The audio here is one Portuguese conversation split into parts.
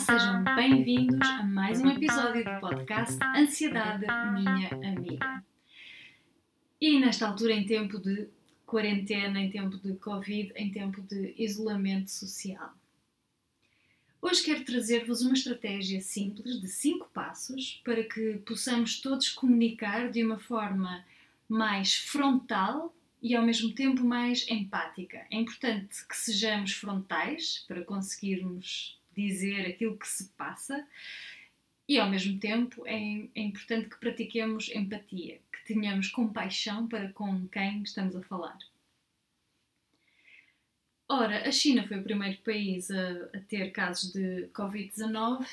sejam bem-vindos a mais um episódio do podcast Ansiedade Minha Amiga. E nesta altura, em tempo de quarentena, em tempo de Covid, em tempo de isolamento social. Hoje quero trazer-vos uma estratégia simples de 5 passos para que possamos todos comunicar de uma forma mais frontal e ao mesmo tempo mais empática. É importante que sejamos frontais para conseguirmos dizer aquilo que se passa e ao mesmo tempo é, é, importante que pratiquemos empatia, que tenhamos compaixão para com quem estamos a falar. Ora, a China foi o primeiro país a, a ter casos de Covid-19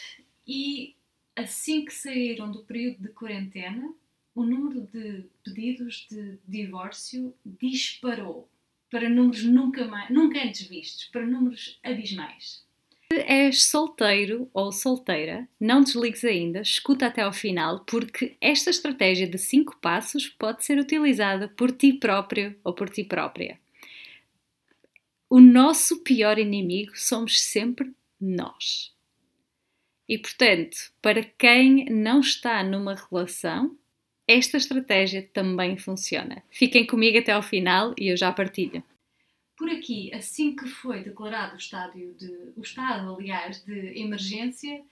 e assim que saíram do período de quarentena, o número de pedidos de divórcio disparou para números nunca, mais, nunca antes vistos, para números abismais. Se és solteiro ou solteira, não desligues ainda, escuta até ao final, porque esta estratégia de 5 passos pode ser utilizada por ti próprio ou por ti própria. O nosso pior inimigo somos sempre nós. E portanto, para quem não está numa relação, esta estratégia também funciona. Fiquem comigo até ao final e eu já partilho. Por aqui, assim que foi declarado o, estádio de, o estado, aliás, de emergência,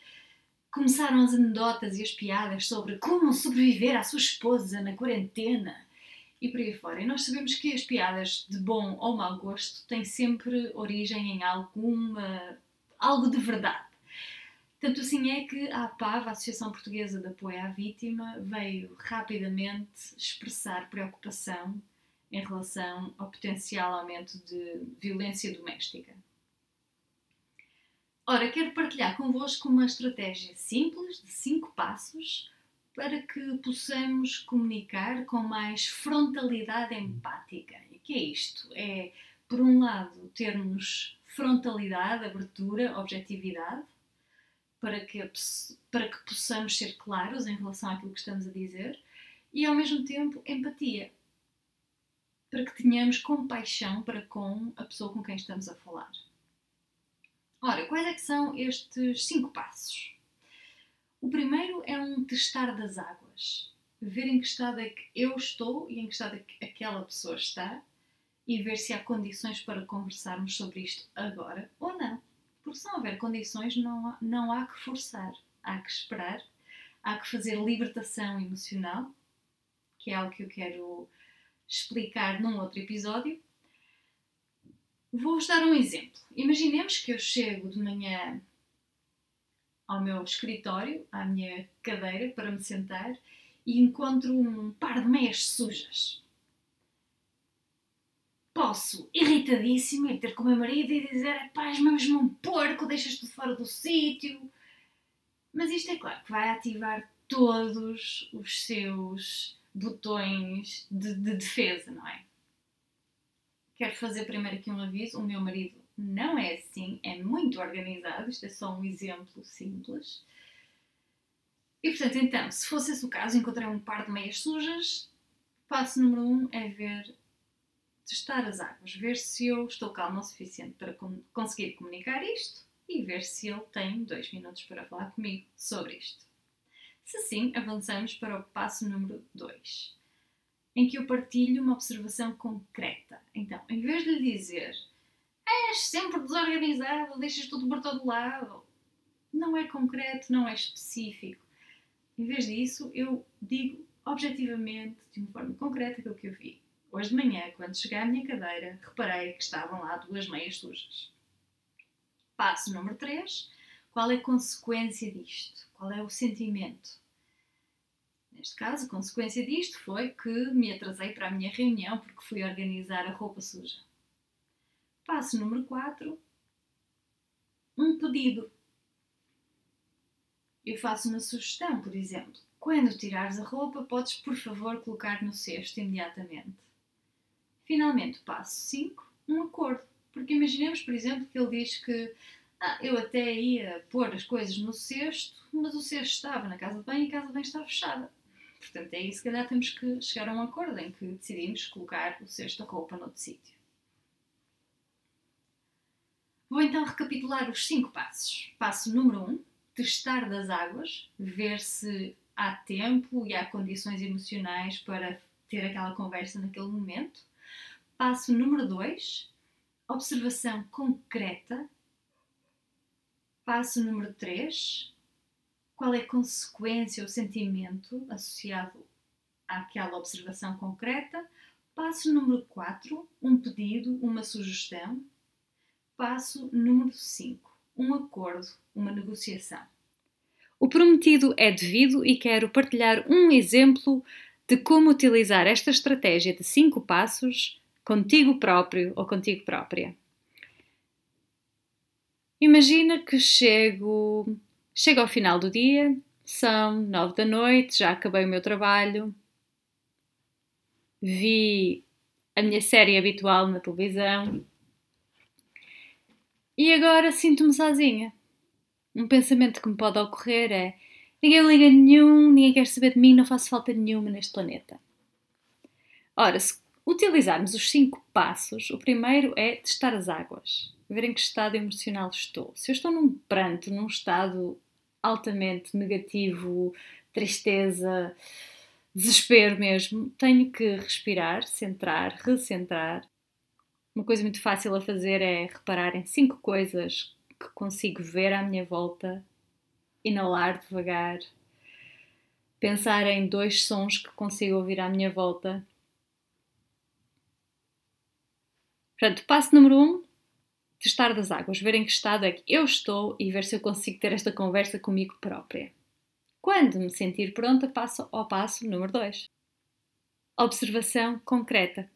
começaram as anedotas e as piadas sobre como sobreviver à sua esposa na quarentena e por aí fora. E nós sabemos que as piadas de bom ou mau gosto têm sempre origem em alguma, algo de verdade. Tanto assim é que a APAV, a Associação Portuguesa de Apoio à Vítima, veio rapidamente expressar preocupação em relação ao potencial aumento de violência doméstica. Ora, quero partilhar convosco uma estratégia simples de 5 passos para que possamos comunicar com mais frontalidade empática. E que é isto? É, por um lado, termos frontalidade, abertura, objetividade, para que, para que possamos ser claros em relação àquilo que estamos a dizer e, ao mesmo tempo, empatia, para que tenhamos compaixão para com a pessoa com quem estamos a falar. Ora, quais é que são estes cinco passos? O primeiro é um testar das águas, ver em que estado é que eu estou e em que estado é que aquela pessoa está e ver se há condições para conversarmos sobre isto agora ou não. Porque se não houver condições, não há, não há que forçar, há que esperar, há que fazer libertação emocional, que é algo que eu quero explicar num outro episódio. Vou-vos dar um exemplo. Imaginemos que eu chego de manhã ao meu escritório, à minha cadeira para me sentar e encontro um par de meias sujas posso, irritadíssima, ir ter com o meu marido e dizer: és mesmo um porco, deixas tudo fora do sítio. Mas isto é claro que vai ativar todos os seus botões de, de defesa, não é? Quero fazer primeiro aqui um aviso: o meu marido não é assim, é muito organizado. Isto é só um exemplo simples. E portanto, então, se fosse esse o caso, encontrei um par de meias sujas. Passo número um é ver testar as águas, ver se eu estou calma o suficiente para conseguir comunicar isto e ver se ele tem dois minutos para falar comigo sobre isto. Se sim, avançamos para o passo número 2, em que eu partilho uma observação concreta. Então, em vez de lhe dizer és sempre desorganizado, deixas tudo por todo lado, não é concreto, não é específico. Em vez disso, eu digo objetivamente, de uma forma concreta, aquilo que eu vi. Hoje de manhã, quando cheguei à minha cadeira, reparei que estavam lá duas meias sujas. Passo número 3. Qual é a consequência disto? Qual é o sentimento? Neste caso, a consequência disto foi que me atrasei para a minha reunião porque fui organizar a roupa suja. Passo número 4. Um pedido. Eu faço uma sugestão, por exemplo. Quando tirares a roupa, podes, por favor, colocar no cesto imediatamente. Finalmente, passo 5, um acordo. Porque imaginemos, por exemplo, que ele diz que ah, eu até ia pôr as coisas no cesto, mas o cesto estava na casa de banho e a casa de banho estava fechada. Portanto, é isso, se calhar temos que chegar a um acordo em que decidimos colocar o cesto da roupa noutro sítio. Vou então recapitular os cinco passos. Passo número 1, um, testar das águas, ver se há tempo e há condições emocionais para ter aquela conversa naquele momento. Passo número 2, observação concreta. Passo número 3, qual é a consequência ou sentimento associado àquela observação concreta. Passo número 4, um pedido, uma sugestão. Passo número 5, um acordo, uma negociação. O prometido é devido e quero partilhar um exemplo de como utilizar esta estratégia de 5 passos contigo próprio ou contigo própria. Imagina que chego, chego ao final do dia, são nove da noite, já acabei o meu trabalho, vi a minha série habitual na televisão e agora sinto-me sozinha. Um pensamento que me pode ocorrer é: ninguém liga nenhum, ninguém quer saber de mim, não faço falta nenhuma neste planeta. Ora, se utilizarmos os cinco passos, o primeiro é testar as águas, ver em que estado emocional estou. Se eu estou num pranto, num estado altamente negativo, tristeza, desespero mesmo, tenho que respirar, centrar, recentrar. Uma coisa muito fácil a fazer é reparar em cinco coisas que consigo ver à minha volta, inalar devagar, pensar em dois sons que consigo ouvir à minha volta. Portanto, passo número um, testar das águas, ver em que estado é que eu estou e ver se eu consigo ter esta conversa comigo própria. Quando me sentir pronta, passo ao passo número 2. Observação concreta.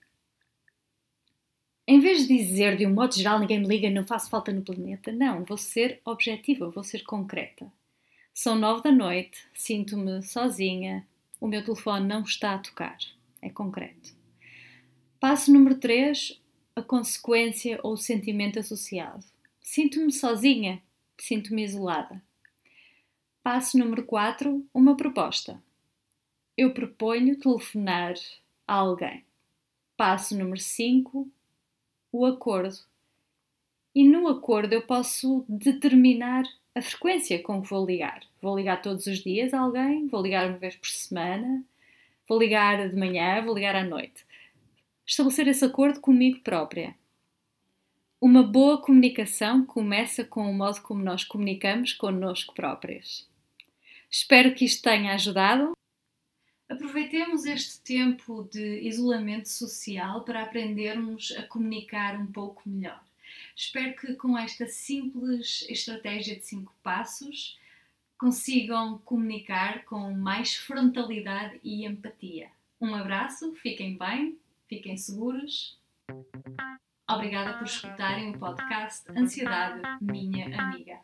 Em vez de dizer de um modo geral ninguém me liga, não faço falta no planeta, não, vou ser objetiva, vou ser concreta. São nove da noite, sinto-me sozinha, o meu telefone não está a tocar. É concreto. Passo número 3, a consequência ou o sentimento associado. Sinto-me sozinha, sinto-me isolada. Passo número 4, uma proposta. Eu proponho telefonar a alguém. Passo número 5, o acordo. E no acordo eu posso determinar a frequência com que vou ligar. Vou ligar todos os dias a alguém, vou ligar uma vez por semana, vou ligar de manhã, vou ligar à noite. Estabelecer esse acordo comigo própria. Uma boa comunicação começa com o modo como nós comunicamos connosco próprios. Espero que isto tenha ajudado. Aproveitemos este tempo de isolamento social para aprendermos a comunicar um pouco melhor. Espero que com esta simples estratégia de cinco passos consigam comunicar com mais frontalidade e empatia. Um abraço, fiquem bem, fiquem seguros. Obrigada por escutarem o podcast Ansiedade, minha amiga.